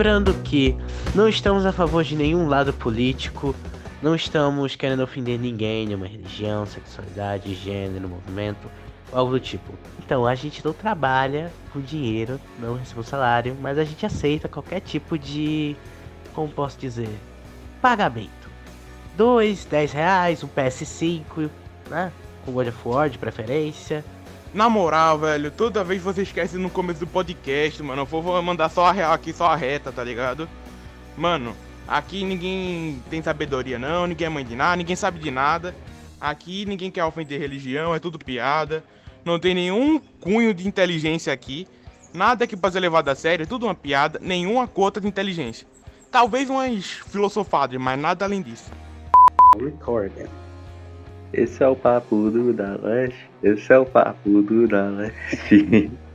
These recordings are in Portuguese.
Lembrando que não estamos a favor de nenhum lado político, não estamos querendo ofender ninguém, nenhuma religião, sexualidade, gênero, movimento, algo do tipo. Então, a gente não trabalha com dinheiro, não recebe um salário, mas a gente aceita qualquer tipo de. Como posso dizer? Pagamento. Dois, dez reais, um PS5, né? Com God of War de preferência. Na moral, velho, toda vez você esquece no começo do podcast, mano. Eu vou mandar só a real aqui, só a reta, tá ligado? Mano, aqui ninguém tem sabedoria, não. Ninguém é mãe de nada, ninguém sabe de nada. Aqui ninguém quer ofender religião, é tudo piada. Não tem nenhum cunho de inteligência aqui. Nada que possa ser levado a sério, é tudo uma piada, nenhuma cota de inteligência. Talvez umas filosofadas, mas nada além disso. Recording. Esse é o papo do da leste. Esse é o papo do da leste.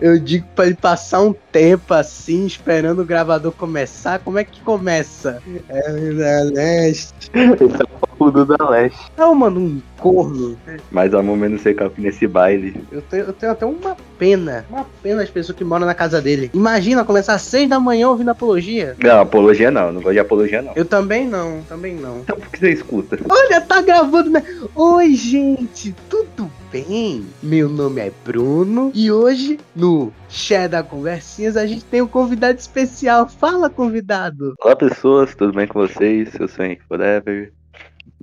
Eu digo pra ele passar um tempo assim, esperando o gravador começar. Como é que começa? É o da leste. Esse é o papo do da leste. Não, mano, um corno. Mas há momento sei que nesse baile. Eu tenho, eu tenho até uma pena. Uma pena as pessoas que moram na casa dele. Imagina começar às seis da manhã ouvindo apologia. Não, apologia não. Não gosto de apologia não. Eu também não, também não. Então por que você escuta? Olha, tá gravando, né? Oi, gente, tudo bem? Meu nome é Bruno e hoje no Share da Conversinhas a gente tem um convidado especial. Fala, convidado! Olá, pessoas, tudo bem com vocês? Eu sou Henrique Forever.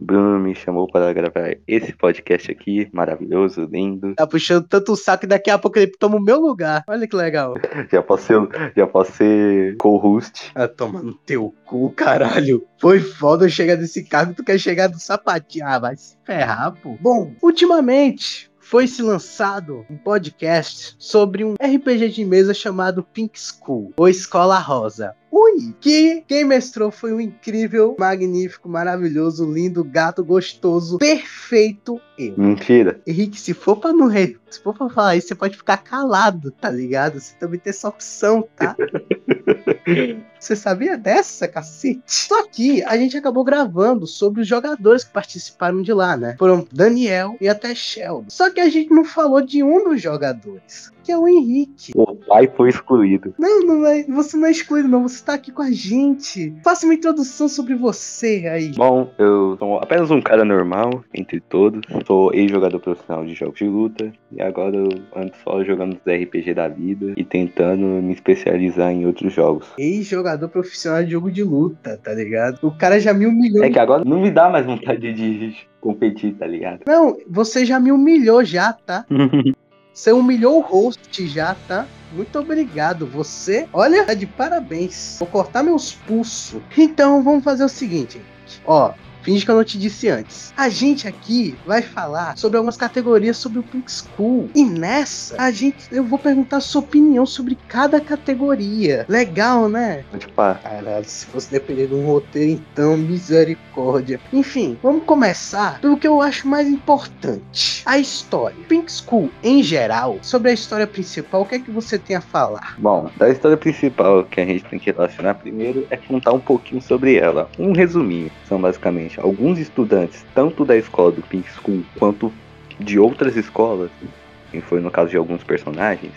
Bruno me chamou para gravar esse podcast aqui, maravilhoso, lindo. Tá puxando tanto o saco e daqui a pouco ele toma o meu lugar. Olha que legal. Já posso ser, já posso ser co-host. Ah, toma no teu cu, caralho. Foi foda eu chegar desse cargo, tu quer chegar do sapatinho. Ah, vai se ferrar, pô. Bom, ultimamente, foi se lançado um podcast sobre um RPG de mesa chamado Pink School, ou Escola Rosa. Ui! Que quem mestrou foi um incrível, magnífico, maravilhoso, lindo, gato, gostoso, perfeito eu. Mentira. Henrique, se for pra não se for pra falar isso, você pode ficar calado, tá ligado? Você também tem essa opção, tá? Você sabia dessa, cacete? Só que a gente acabou gravando sobre os jogadores que participaram de lá, né? Foram Daniel e até Sheldon. Só que a gente não falou de um dos jogadores, que é o Henrique. O pai foi excluído. Não, não é, você não é excluído, não. Você tá aqui com a gente. Faça uma introdução sobre você aí. Bom, eu sou apenas um cara normal, entre todos. Sou ex-jogador profissional de jogos de luta. E agora eu ando só jogando os RPG da vida e tentando me especializar em outros jogos. Ex-jogador profissional de jogo de luta, tá ligado? O cara já me humilhou. É que agora não me dá mais vontade de competir, tá ligado? Não, você já me humilhou já, tá? Você humilhou o host já, tá? Muito obrigado. Você, olha, tá de parabéns. Vou cortar meus pulsos. Então, vamos fazer o seguinte. Ó, Finge que eu não te disse antes. A gente aqui vai falar sobre algumas categorias sobre o Pink School. E nessa, a gente eu vou perguntar a sua opinião sobre cada categoria. Legal, né? Tipo, Caralho, se fosse depender de um roteiro, então, misericórdia. Enfim, vamos começar pelo que eu acho mais importante. A história. Pink School, em geral, sobre a história principal, o que é que você tem a falar? Bom, da história principal que a gente tem que relacionar primeiro é contar um pouquinho sobre ela. Um resuminho. São basicamente alguns estudantes, tanto da escola do Pink School quanto de outras escolas, que foi no caso de alguns personagens,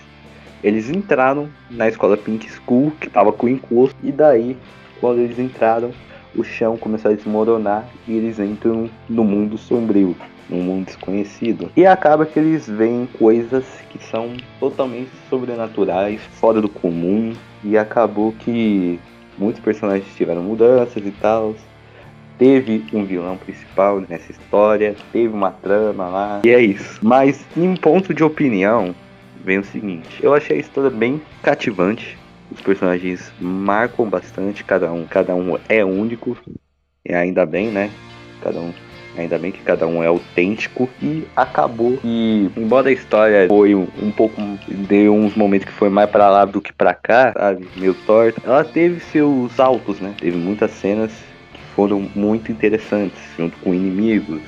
eles entraram na escola Pink School, que estava com encosto, e daí, quando eles entraram, o chão começou a desmoronar e eles entram no mundo sombrio, num mundo desconhecido. E acaba que eles veem coisas que são totalmente sobrenaturais, fora do comum, e acabou que muitos personagens tiveram mudanças e tal. Teve um vilão principal nessa história, teve uma trama lá, e é isso. Mas em ponto de opinião, vem o seguinte: eu achei a história bem cativante. Os personagens marcam bastante, cada um, cada um é único. E ainda bem, né? Cada um Ainda bem que cada um é autêntico e acabou. E embora a história foi um, um pouco. deu uns momentos que foi mais para lá do que para cá, sabe? Meio torta. Ela teve seus altos, né? Teve muitas cenas foram muito interessantes, junto com inimigos,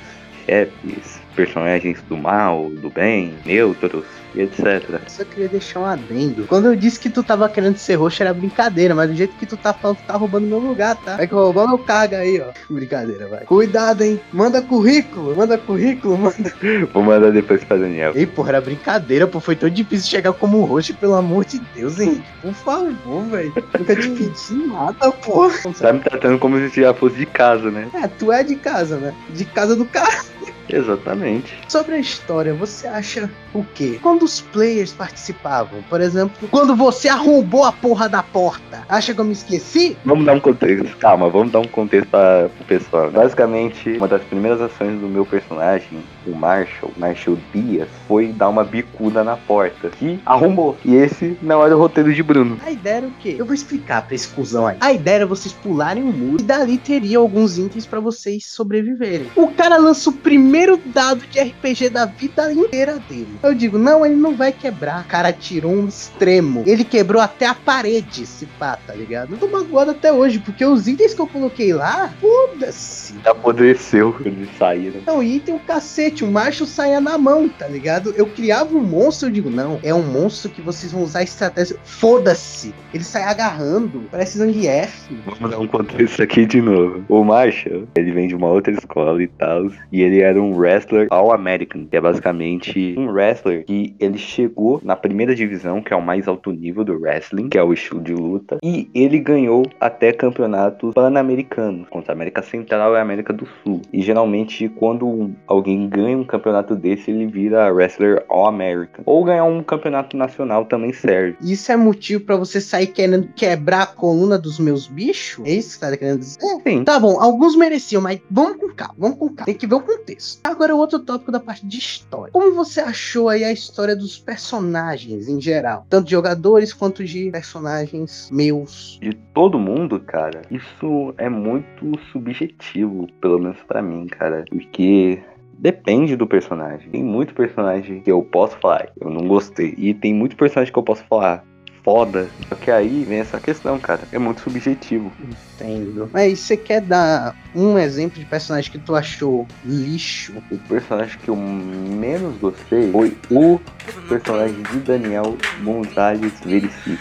chefes, personagens do mal, do bem, neutros e etc. Só queria deixar um adendo. Quando eu disse que tu tava querendo ser roxo era brincadeira, mas do jeito que tu tá falando, tu tá roubando meu lugar, tá? Vai que roubou meu cargo aí, ó. Brincadeira, vai. Cuidado, hein? Manda currículo, manda currículo, manda. Vou mandar depois pra Daniel. Ei, porra, era brincadeira, pô. Foi tão difícil chegar como roxo, pelo amor de Deus, hein? Por favor, velho. Nunca te pedi nada, porra. Tá me tratando como se já fosse de casa, né? É, tu é de casa, né? De casa do cara. Exatamente. Sobre a história, você acha o quê? Quando os players participavam, por exemplo, quando você arrombou a porra da porta, acha que eu me esqueci? Vamos dar um contexto. Calma, vamos dar um contexto para o pessoal. Basicamente, uma das primeiras ações do meu personagem, o Marshall, Marshall Dias, foi dar uma bicuda na porta, que arrombou. E esse não era o roteiro de Bruno. A ideia era o quê? Eu vou explicar pra esse cuzão aí. A ideia era vocês pularem o muro e dali teria alguns itens para vocês sobreviverem. O cara lança o primeiro dado de RPG da vida inteira dele. Eu digo, não, ele não vai quebrar. O cara tirou um extremo. Ele quebrou até a parede, se pá, tá ligado? Eu tô magoado até hoje, porque os itens que eu coloquei lá, foda-se. Apodreceu quando eles saíram. Não, item o cacete, o macho saia na mão, tá ligado? Eu criava um monstro, eu digo, não, é um monstro que vocês vão usar estratégia. Foda-se. Ele sai agarrando, parece Zangief. Vamos dar um contexto aqui de novo. O Marshall, ele vem de uma outra escola e tal, e ele era um wrestler All-American, que é basicamente um wrestler que ele chegou na primeira divisão, que é o mais alto nível do wrestling, que é o estilo de luta, e ele ganhou até campeonatos pan-americanos, contra a América Central e a América do Sul. E geralmente, quando alguém ganha um campeonato desse, ele vira wrestler All-American. Ou ganhar um campeonato nacional também serve. Isso é motivo pra você sair querendo quebrar a coluna dos meus bichos? É isso que você tá querendo dizer? Sim. Tá bom, alguns mereciam, mas vamos com calma, vamos com calma. Tem que ver o contexto. Agora, o outro tópico da parte de história. Como você achou aí a história dos personagens em geral? Tanto de jogadores quanto de personagens meus. De todo mundo, cara, isso é muito subjetivo, pelo menos pra mim, cara. Porque Depende do personagem. Tem muito personagem que eu posso falar, eu não gostei. E tem muito personagem que eu posso falar, foda. Só que aí vem essa questão, cara. É muito subjetivo. Entendo. Mas você quer dar um exemplo de personagem que tu achou lixo? O personagem que eu menos gostei foi o personagem de Daniel Gonzalez Veríssimo.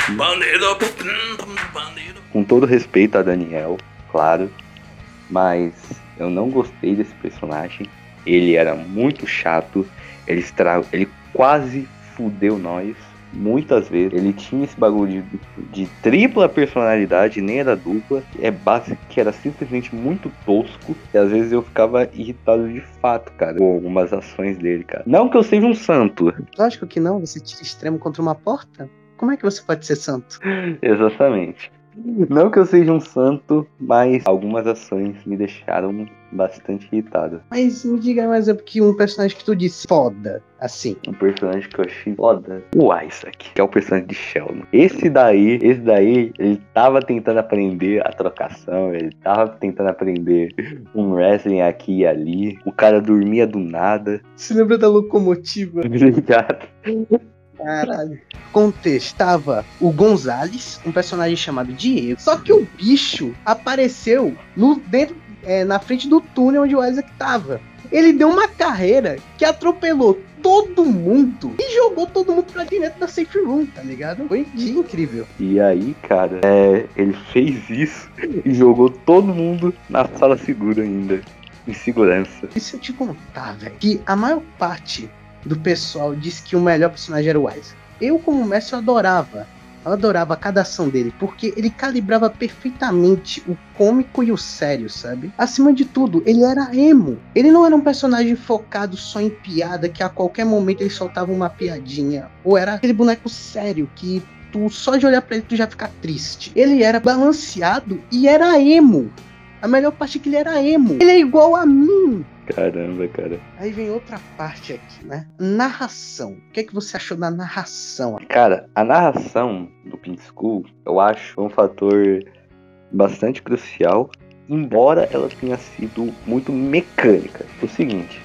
Com todo respeito a Daniel, claro. Mas eu não gostei desse personagem. Ele era muito chato. Ele, estra... ele quase fudeu nós muitas vezes. Ele tinha esse bagulho de, de tripla personalidade, nem era dupla. É básico que era simplesmente muito tosco. E às vezes eu ficava irritado de fato, cara, com algumas ações dele, cara. Não que eu seja um santo. Lógico que não, você tira extremo contra uma porta? Como é que você pode ser santo? Exatamente. Não que eu seja um santo, mas algumas ações me deixaram bastante irritado. Mas me diga mais exemplo que um personagem que tu disse foda, assim. Um personagem que eu achei foda, o Isaac, que é o personagem de Sheldon. Esse daí, esse daí, ele tava tentando aprender a trocação, ele tava tentando aprender um wrestling aqui e ali. O cara dormia do nada. Se lembra da locomotiva? Obrigado. Caralho. Contestava o Gonzales, um personagem chamado Diego. Só que o bicho apareceu no dentro, é, na frente do túnel onde o Isaac tava. Ele deu uma carreira que atropelou todo mundo e jogou todo mundo pra dentro da safe room, tá ligado? Foi incrível. E aí, cara, é, ele fez isso e jogou todo mundo na sala segura ainda. Em segurança. E se eu te contar, velho, que a maior parte do pessoal disse que o melhor personagem era o Isaac. Eu, como mestre, eu adorava. Eu adorava cada ação dele, porque ele calibrava perfeitamente o cômico e o sério, sabe? Acima de tudo, ele era emo. Ele não era um personagem focado só em piada, que a qualquer momento ele soltava uma piadinha. Ou era aquele boneco sério que tu só de olhar pra ele tu já fica triste. Ele era balanceado e era emo. A melhor parte é que ele era emo. Ele é igual a mim. Caramba, cara. Aí vem outra parte aqui, né? Narração. O que é que você achou da narração? Cara, a narração do Pink School, eu acho um fator bastante crucial, embora ela tenha sido muito mecânica. O seguinte,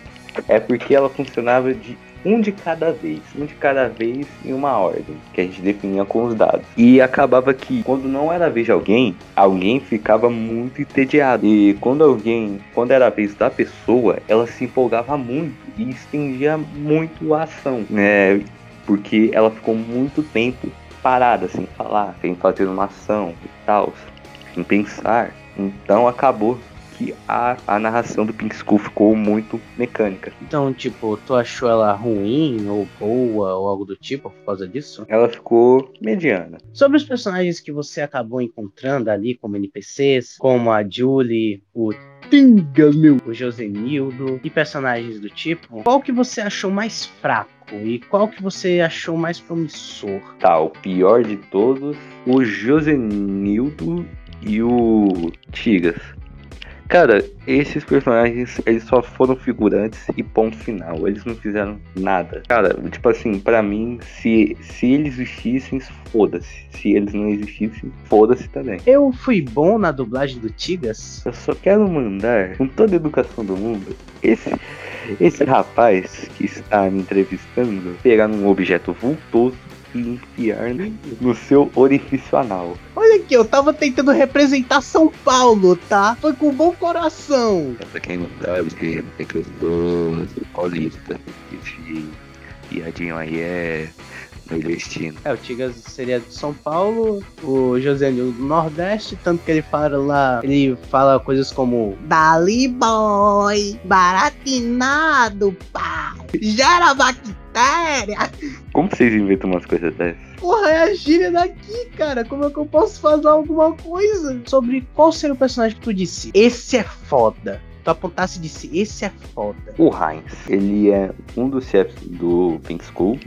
É porque ela funcionava de um de cada vez, um de cada vez em uma ordem, que a gente definia com os dados. E acabava que quando não era a vez de alguém, alguém ficava muito entediado. E quando alguém, quando era a vez da pessoa, ela se empolgava muito e estendia muito a ação, né? Porque ela ficou muito tempo parada, sem falar, sem fazer uma ação e tal, sem pensar. Então acabou que a, a narração do Pink School ficou muito mecânica. Então, tipo, tu achou ela ruim ou boa ou algo do tipo por causa disso? Ela ficou mediana. Sobre os personagens que você acabou encontrando ali como NPCs, como a Julie, o Tinga, meu, o Josenildo e personagens do tipo, qual que você achou mais fraco? E qual que você achou mais promissor? Tá, o pior de todos, o Josenildo e o Tigas. Cara, esses personagens, eles só foram figurantes e ponto final. Eles não fizeram nada. Cara, tipo assim, para mim, se, se eles existissem, foda-se. Se eles não existissem, foda-se também. Eu fui bom na dublagem do Tigas. Eu só quero mandar, com toda a educação do mundo, esse, esse rapaz que está me entrevistando pegar um objeto vultoso enfiar no seu orifício anal. Olha aqui, eu tava tentando representar São Paulo, tá? Foi com bom coração. Pra quem não sabe, é que eu sou paulista. Esse piadinho aí é nordestino. É, o Tigas seria de São Paulo, o Josenil do Nordeste, tanto que ele fala lá, ele fala coisas como Dali boy, baratinado, pai. Gera bactéria. Como vocês inventam umas coisas dessas? Porra, é a gíria daqui, cara. Como é que eu posso fazer alguma coisa? sobre qual seria o personagem que tu disse. Esse é foda. Tu apontasse e disse, esse é foda. O Heinz, ele é um dos chefes do Pink School,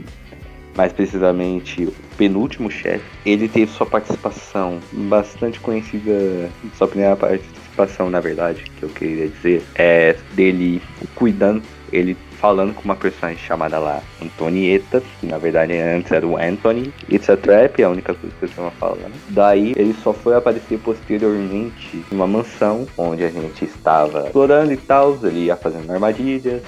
mais precisamente o penúltimo chefe. Ele teve sua participação bastante conhecida, sua primeira participação, na verdade, que eu queria dizer, é dele cuidando, ele falando com uma personagem chamada lá Antonieta, que na verdade antes era o Anthony. It's a Trap, é a única coisa que eu estava falando. Daí ele só foi aparecer posteriormente em uma mansão onde a gente estava explorando e tal. Ele ia fazendo armadilhas,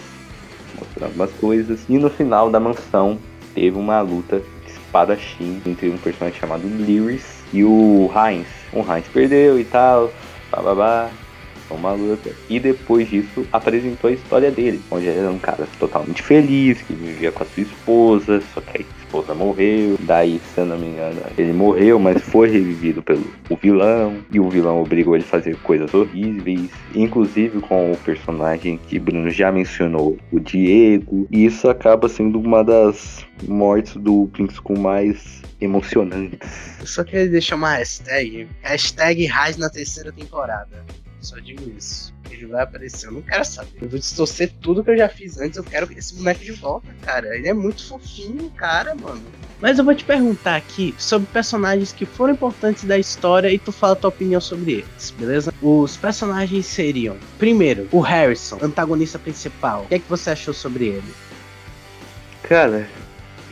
mostrando umas coisas. E no final da mansão teve uma luta espadachim entre um personagem chamado Lyris e o Heinz. O Heinz perdeu e tal, bababá, uma luta. E depois disso apresentou a história dele, onde ele era um cara totalmente feliz, que vivia com a sua esposa, só que a esposa morreu. Daí, se eu não me engano, ele morreu, mas foi revivido pelo o vilão. E o vilão obrigou ele a fazer coisas horríveis, inclusive com o personagem que Bruno já mencionou, o Diego. E isso acaba sendo uma das mortes do Prince com mais emocionantes. Eu só queria deixar uma hashtag. Hashtag Raiz na terceira temporada. Só digo isso. Ele vai aparecer. Eu não quero saber. Eu vou distorcer tudo que eu já fiz antes. Eu quero esse boneco de volta, cara. Ele é muito fofinho, cara, mano. Mas eu vou te perguntar aqui sobre personagens que foram importantes da história e tu fala a tua opinião sobre eles, beleza? Os personagens seriam, primeiro, o Harrison, antagonista principal. O que é que você achou sobre ele? Cara,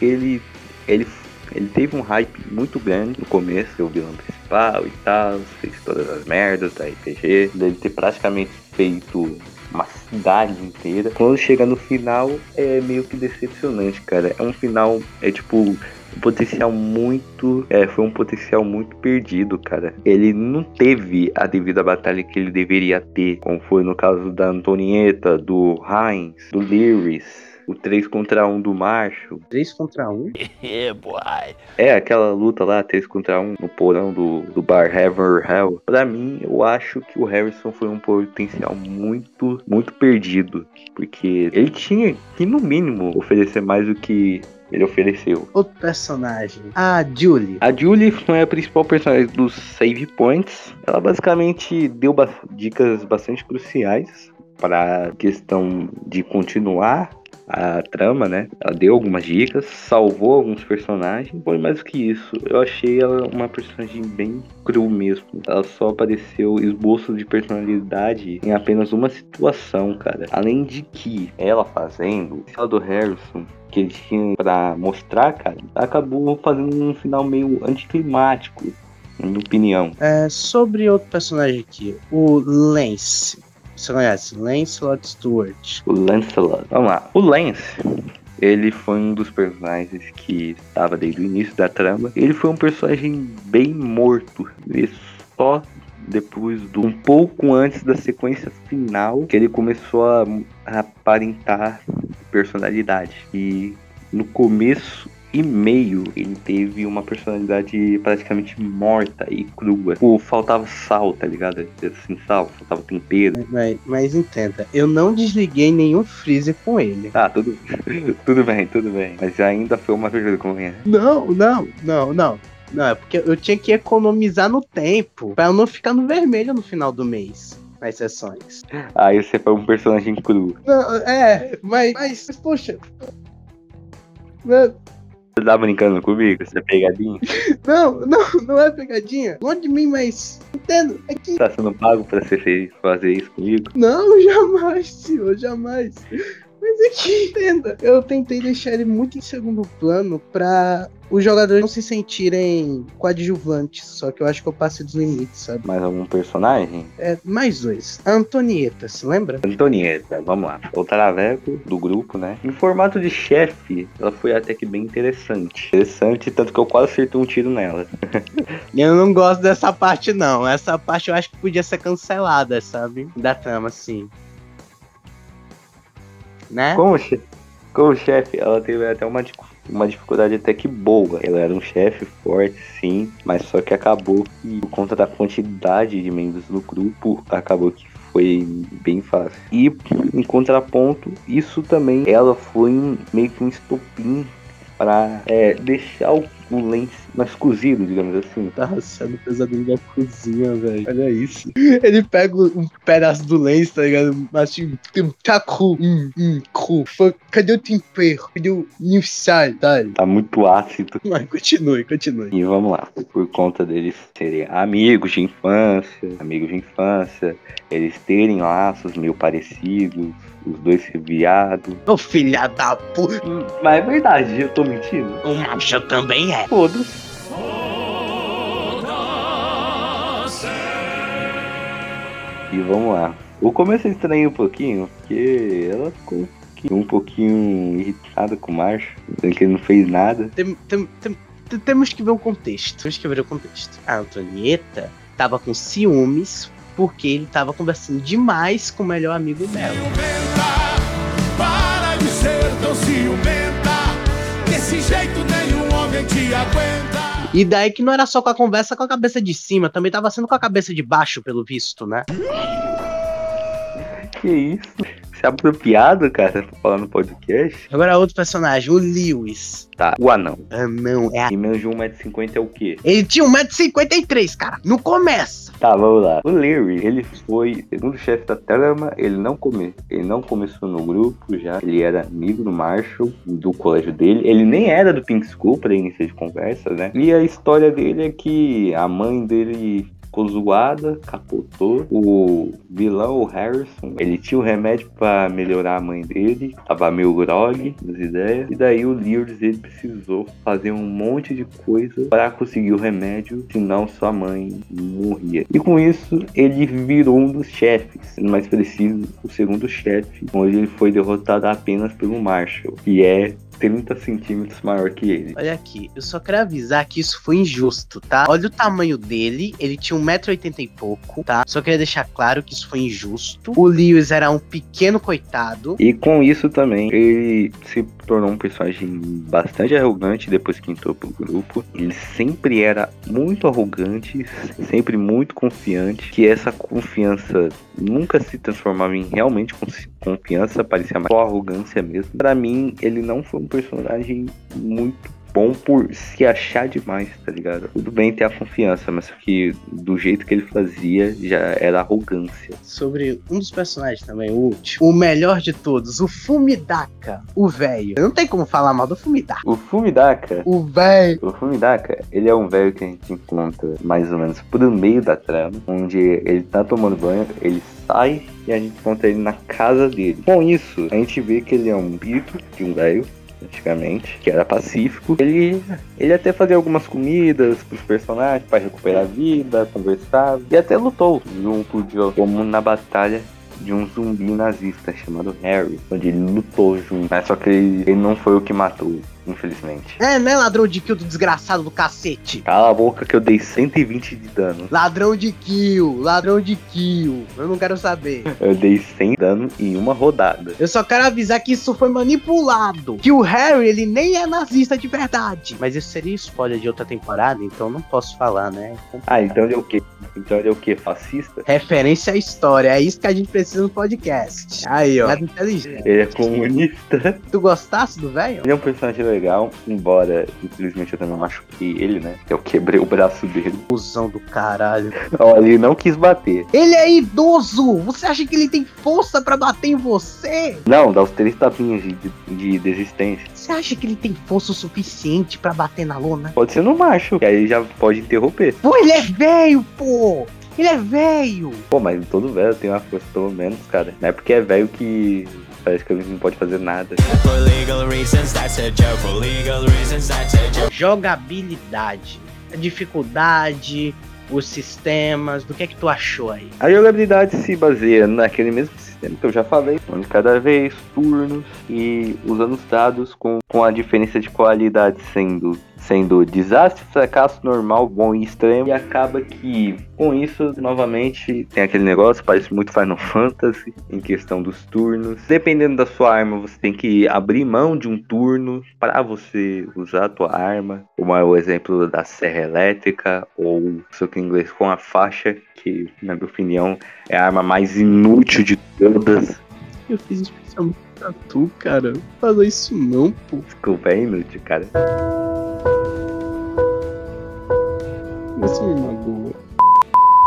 ele. ele ele teve um hype muito grande no começo, o vilão principal e tal, fez todas as merdas da RPG, dele ter praticamente feito uma cidade inteira. Quando chega no final, é meio que decepcionante, cara. É um final, é tipo, um potencial muito. É, foi um potencial muito perdido, cara. Ele não teve a devida batalha que ele deveria ter, como foi no caso da Antonieta, do Heinz, do Lyris o 3 contra 1 do macho. 3 contra 1? yeah, boy. É, aquela luta lá, 3 contra 1 no porão do, do bar Heaven or Hell. Pra mim, eu acho que o Harrison foi um potencial muito, muito perdido. Porque ele tinha que, no mínimo, oferecer mais do que ele ofereceu. Outro personagem, a Julie. A Julie foi a principal personagem dos Save Points. Ela basicamente deu ba dicas bastante cruciais para a questão de continuar a trama, né? Ela deu algumas dicas, salvou alguns personagens. Foi mais do que isso. Eu achei ela uma personagem bem cru mesmo. Ela só apareceu esboço de personalidade em apenas uma situação, cara. Além de que ela fazendo, ela do Harrison, que eles tinham pra mostrar, cara, acabou fazendo um final meio anticlimático, na minha opinião. É, sobre outro personagem aqui, o Lance. Você conhece? Lancelot Stewart. O Lancelot. Vamos lá. O Lance, ele foi um dos personagens que estava desde o início da trama. Ele foi um personagem bem morto. Ele só depois do um pouco antes da sequência final que ele começou a aparentar personalidade. E no começo e meio ele teve uma personalidade praticamente morta e crua. Pô, faltava sal, tá ligado? Assim, sal, faltava tempero. Mas, mas entenda, eu não desliguei nenhum freezer com ele. Ah, tudo, tudo bem, tudo bem. Mas ainda foi uma vergonha. Não, não, não, não. Não, é porque eu tinha que economizar no tempo pra eu não ficar no vermelho no final do mês. Nas sessões. Aí você foi um personagem cru. Não, é, mas, mas, mas poxa. Não, Você tá brincando comigo? Você é pegadinha? Não, não, não é pegadinha. Longe de mim, mas. Entendo. É que. Tá sendo pago pra você fazer isso comigo? Não, jamais, senhor, jamais. Mas é que, entenda, eu tentei deixar ele muito em segundo plano pra os jogadores não se sentirem coadjuvantes. Só que eu acho que eu passei dos limites, sabe? Mais algum personagem? É, mais dois. A Antonieta, se lembra? Antonieta, vamos lá. O Traveco do grupo, né? Em formato de chefe, ela foi até que bem interessante. Interessante, tanto que eu quase acertei um tiro nela. Eu não gosto dessa parte, não. Essa parte eu acho que podia ser cancelada, sabe? Da trama, assim. Né? Como, che como chefe, ela teve até uma, uma dificuldade até que boa. Ela era um chefe forte, sim, mas só que acabou que, por conta da quantidade de membros do grupo, acabou que foi bem fácil. E, em contraponto, isso também, ela foi meio que um estopim para deixar o, o mais cozido, digamos assim. Tá sendo pesadelo da cozinha, velho. Olha isso. Ele pega um pedaço do lenço, tá ligado? Assim, tem um taco, hum, hum, cru. Cadê o tempero? Cadê o o sal, tá? Tá muito ácido. Mas continue, continue. E vamos lá, por conta deles serem amigos de infância, amigos de infância, eles terem laços meio parecidos, os dois ser viados. Ô filha da puta. Mas é verdade, eu tô mentindo. O macho também é. Foda-se. E vamos lá. O começo é estranho um pouquinho, porque ela ficou um pouquinho- um pouquinho irritada com o Marcho, que ele não fez nada. Tem- tem- tem- temos que ver o contexto. Temos que ver o contexto. A Antonieta tava com ciúmes porque ele tava conversando demais com o melhor amigo dela. ciumenta, para de ser tão ciumenta. Desse jeito nenhum homem te aguenta. E daí que não era só com a conversa com a cabeça de cima, também tava sendo com a cabeça de baixo, pelo visto, né? Que isso? Se apropriado, cara, pra falar no podcast. Agora outro personagem, o Lewis. Tá, o anão. Ah, não, é. E menos de 1,50m é o quê? Ele tinha 1,53m, cara. Não começa. Tá, vamos lá. O Larry, ele foi segundo chefe da trama, ele não, come... ele não começou no grupo já, ele era amigo do Marshall, do colégio dele, ele nem era do Pink School pra início de conversa, né? E a história dele é que a mãe dele ficou zoada, capotou. O vilão, o Harrison, ele tinha o remédio pra melhorar a mãe dele, tava meio grog das ideias. E daí o Lears, ele precisou fazer um monte de coisa para conseguir o remédio, senão sua mãe morria. E com isso, ele virou um dos chefes, mais preciso, o segundo chefe, onde ele foi derrotado apenas pelo Marshall, que é 30 centímetros maior que ele. Olha aqui, eu só quero avisar que isso foi injusto, tá? Olha o tamanho dele, ele tinha 1,80m e pouco, tá? Só queria deixar claro que isso foi injusto. O Lewis era um pequeno coitado. E com isso também, ele se tornou um personagem bastante arrogante depois que entrou pro grupo. Ele sempre era muito arrogante, sempre muito confiante, que essa confiança nunca se transformava em realmente confi- confiança, parecia mais só arrogância mesmo. Pra mim, ele não foi um personagem muito bom por se achar demais, tá ligado? Tudo bem ter a confiança, mas que do jeito que ele fazia já era arrogância. Sobre um dos personagens também, o último. O melhor de todos, o Fumidaka, o velho. Não tem como falar mal do Fumidaka. O Fumidaka O velho. O Fumidaka, ele é um velho que a gente encontra mais ou menos por meio da trama, onde ele tá tomando banho, ele sai e a gente encontra ele na casa dele. Com isso, a gente vê que ele é um espírito de um velho, antigamente, que era pacífico. Ele, ele até fazia algumas comidas pros personagens para recuperar a vida, conversava e até lutou junto de como na batalha de um zumbi nazista chamado Harry, onde ele lutou junto, mas só que ele, ele não foi o que matou, infelizmente. É, né, ladrão de kill do desgraçado do cacete? Cala a boca que eu dei 120 de dano. Ladrão de kill, ladrão de kill. Eu não quero saber. Eu dei 100 dano em uma rodada. Eu só quero avisar que isso foi manipulado. Que o Harry, ele nem é nazista de verdade. Mas isso seria spoiler de outra temporada, então não posso falar, né? Ah, então ele é o quê? Então ele é o quê? Fascista? Referência à história. É isso que a gente precisa no podcast. Aí, ó. É inteligente. Ele é comunista. Tu gostasse do velho? Ele é um personagem legal, embora, infelizmente, eu também machuquei ele, né? Eu quebrei o braço dele. Fusão do caralho. Olha, ele não quis bater. Ele é idoso! Você acha que ele tem força pra bater em você? Não, dá os três tapinhas de, de desistência. Você acha que ele tem força o suficiente pra bater na lona? Pode ser no macho, que aí já pode interromper. Pô, ele é velho, pô! Ele é velho! Pô, mas todo velho tem uma força pelo menos, cara. Não é porque é velho que parece que ele não pode fazer nada. Jogabilidade. A dificuldade, os sistemas, do que é que tu achou aí? A jogabilidade se baseia naquele mesmo que eu já falei, onde cada vez, turnos e usando os dados com, com a diferença de qualidade sendo, sendo desastre, fracasso, normal, bom e extremo. E acaba que com isso, novamente, tem aquele negócio, parece muito Final Fantasy em questão dos turnos. Dependendo da sua arma, você tem que abrir mão de um turno para você usar a tua arma. Como é o exemplo da serra elétrica ou, sei que em inglês, com a faixa, que na minha opinião é a arma mais inútil de todas. Eu fiz especialmente pra tu, cara. Não faça isso não, pô. Desculpa, é inútil, cara. Você me magoa.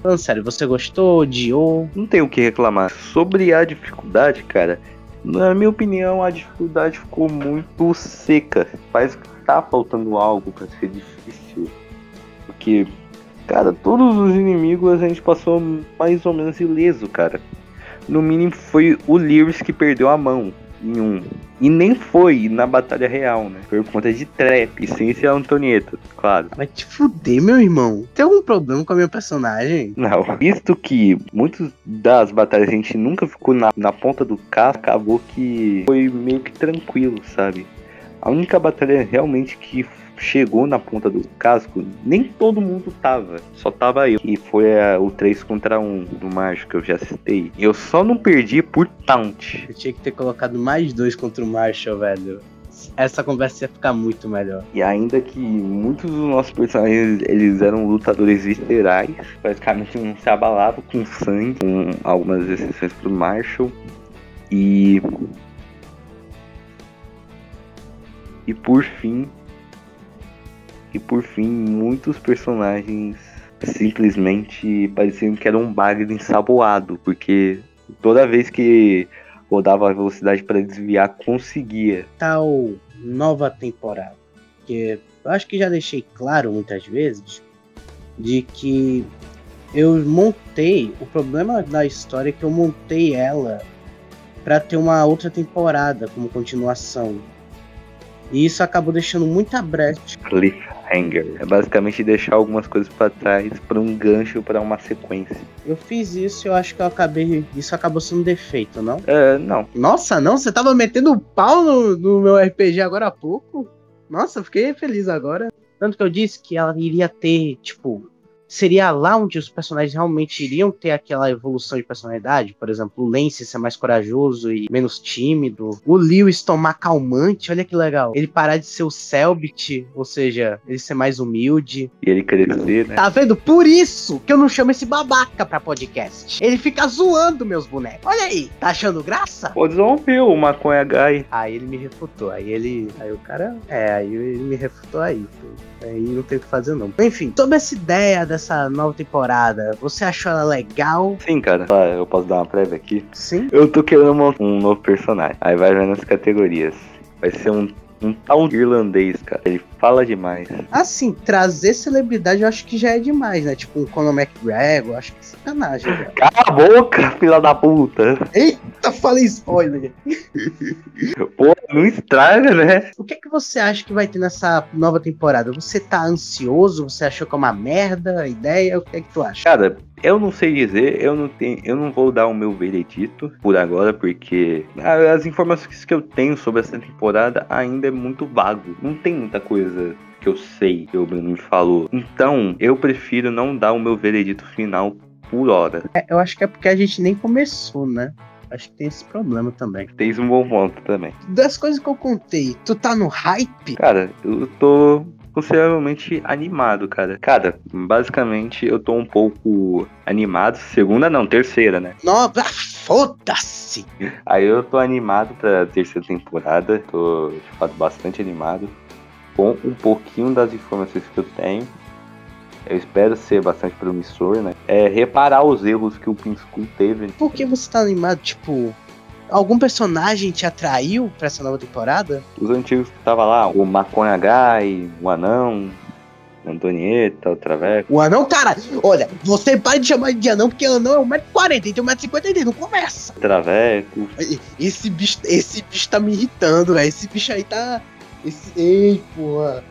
Falando sério, você gostou, odiou? Não tem o que reclamar. Sobre a dificuldade, cara, na minha opinião, a dificuldade ficou muito seca. Parece que tá faltando algo pra ser difícil. Porque, cara, todos os inimigos a gente passou mais ou menos ileso, cara. No mínimo foi o Lewis que perdeu a mão em um. E nem foi na batalha real, né? Foi por conta de trap, sem ser a Antonieta, claro. Vai te fuder, meu irmão. Tem algum problema com a minha personagem? Não, visto que muitas das batalhas a gente nunca ficou na, na ponta do casco, acabou que foi meio que tranquilo, sabe? A única batalha realmente que chegou na ponta do casco, nem todo mundo tava, só tava eu. E foi a- o 3 contra 1 do Mágico que eu já citei. Eu só não perdi por taunt. Eu tinha que ter colocado mais dois contra o Marshall, velho. Essa conversa ia ficar muito melhor. E ainda que muitos dos nossos personagens eles eram lutadores viscerais, praticamente não se abalavam com sangue, com algumas exceções pro Marshall. E. E por fim. E por fim, muitos personagens simplesmente pareciam que era um bagre ensaboado, porque toda vez que rodava a velocidade para desviar, conseguia. Tal nova temporada. Que eu acho que já deixei claro muitas vezes de que eu montei. O problema da história é que eu montei ela pra ter uma outra temporada como continuação. E isso acabou deixando muita brecha. Cliffhanger. É basicamente deixar algumas coisas pra trás para um gancho para uma sequência. Eu fiz isso e eu acho que eu acabei. Isso acabou sendo defeito, não? É, não. Nossa, não? Você tava metendo pau no, no meu RPG agora há pouco? Nossa, fiquei feliz agora. Tanto que eu disse que ela iria ter, tipo, seria lá onde os personagens realmente iriam ter aquela evolução de personalidade. Por exemplo, o Lance ser mais corajoso e menos tímido. O Lewis tomar calmante, olha que legal. Ele parar de ser o Selbit, ou seja, ele ser mais humilde. E ele crescer, né? Tá vendo? Por isso que eu não chamo esse babaca pra podcast. Ele fica zoando meus bonecos. Olha aí, tá achando graça? Pô, desrompeu o maconha guy. Aí ele me refutou. Aí ele. Aí o cara. É, aí ele me refutou aí. Aí não tem o que fazer, não. Enfim, sobre essa ideia dessa nova temporada, você achou ela legal? Sim, cara. Ah, eu posso dar uma prévia aqui? Sim. Eu tô querendo um novo personagem. Aí vai vendo as categorias. Vai ser um, um tal irlandês, cara. Ele fala demais. Assim, trazer celebridade eu acho que já é demais, né? Tipo um Conor McGregor, acho que é sacanagem, velho. Cala a boca, filha da puta. Eita Puta, falei spoiler. Pô, não estraga, né? O que é que você acha que vai ter nessa nova temporada? Você tá ansioso? Você achou que é uma merda a ideia? O que é que tu acha? Cara, eu não sei dizer, eu não tenho, eu não vou dar o meu veredito por agora, porque a- as informações que eu tenho sobre essa temporada ainda é muito vago. Não tem muita coisa que eu sei que o Bruno me falou. Então, eu prefiro não dar o meu veredito final por hora. É, eu acho que é porque a gente nem começou, né? Acho que tem esse problema também. Tens um bom ponto também. Das coisas que eu contei, tu tá no hype? Cara, eu tô consideravelmente animado, cara. Cara, basicamente eu tô um pouco animado. Segunda não, terceira, né? Nova, foda-se! Aí eu tô animado pra terceira temporada. Tô, de fato, bastante animado. Com um pouquinho das informações que eu tenho. Eu espero ser bastante promissor, né? É reparar os erros que o Pinsku teve. Por que você tá animado? Tipo, algum personagem te atraiu pra essa nova temporada? Os antigos que tava lá, o Maconha Guy, o Anão, Antonieta, o Traveco. O anão, cara, olha, você para de chamar de anão, porque anão é 1,40m, tem 1,50m, não começa. Traveco, Esse bicho, esse bicho tá me irritando, velho. Esse bicho aí tá. Esse... Ei, porra.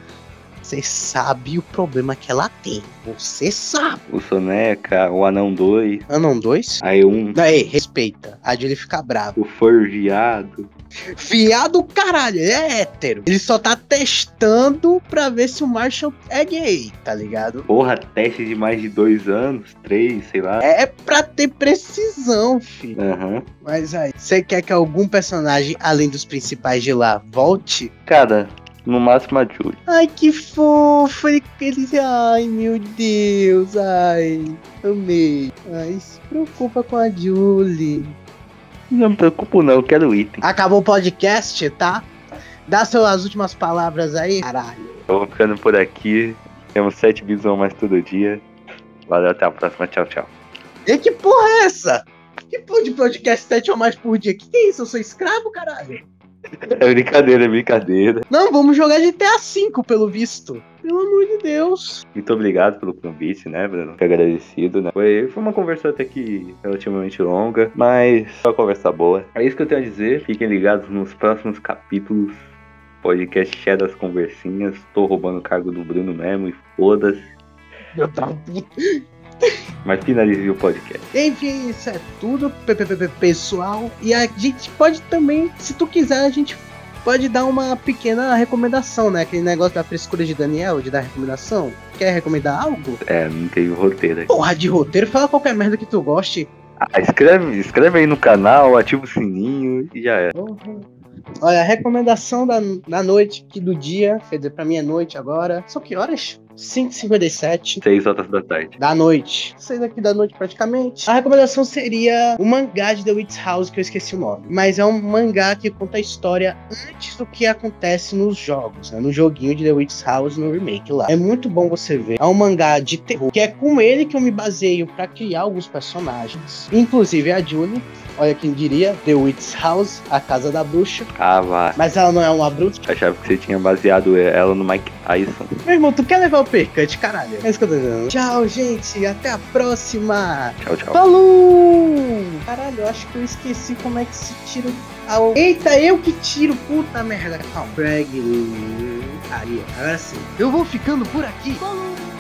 Você sabe o problema que ela tem. Você sabe. o Soneca, o Anão 2, Anão 2? aí um, Aí, respeita. A de ele ficar bravo. o Forgiado. Fiado caralho, ele é hétero. Ele só tá testando pra ver se o Marshall é gay, tá ligado? Porra, teste de mais de dois anos, três, sei lá. É pra ter precisão, filho. Aham. Mas aí, você quer que algum personagem, além dos principais de lá, volte? Cara, no máximo a Julie. Ai, que fofo! Ele, ai, meu Deus, ai, amei. Ai, se preocupa com a Julie. Não me preocupo não, eu quero item. Acabou o podcast, tá? Dá suas últimas palavras aí, caralho. Eu vou ficando por aqui. Temos sete visões mais todo dia. Valeu, até a próxima. Tchau, tchau. E que porra é essa? Que porra de podcast 7 ou mais por dia? Que que é isso? Eu sou escravo, caralho? É brincadeira, é brincadeira. Não, vamos jogar GTA V, pelo visto. Pelo amor de Deus. Muito obrigado pelo convite, né, Bruno? Fico agradecido, né? Foi, foi uma conversa até que relativamente longa, mas foi uma conversa boa. É isso que eu tenho a dizer. Fiquem ligados nos próximos capítulos. Podcast Share das Conversinhas. Tô roubando o cargo do Bruno mesmo e foda-se. Meu Deus. Mas finalizei o podcast. Enfim, isso é tudo, pessoal. E a gente pode também, se tu quiser, a gente pode dar uma pequena recomendação, né? Aquele negócio da frescura de Daniel, de dar recomendação. Quer recomendar algo? É, não teve roteiro aí. Porra de roteiro, fala qualquer merda que tu goste. Ah, escreve, escreve aí no canal, ativa o sininho e já é. Olha, a recomendação da, da noite, que do dia, quer dizer, pra mim é noite agora. São que horas? 5h57 Seis horas da tarde. da noite. Seis aqui da noite praticamente. A recomendação seria o mangá de The Witch House, que eu esqueci o nome. Mas é um mangá que conta a história antes do que acontece nos jogos, né? No joguinho de The Witch House, no remake lá. É muito bom você ver. É um mangá de terror, que é com ele que eu me baseio pra criar alguns personagens. Inclusive a Julie. Olha quem diria, The Witch House, a casa da bruxa. Ah, vá. Mas ela não é uma bruxa. Achava que você tinha baseado ela no Mike Tyson. Meu irmão, tu quer levar o percante, caralho? É isso que eu tô dizendo. Tchau, gente. Até a próxima. Tchau, tchau. Falou! Caralho, eu acho que eu esqueci como é que se tira o. Eita, eu que tiro, puta merda. Calma. Drag. Aí, agora sim. Eu vou ficando por aqui. Falou!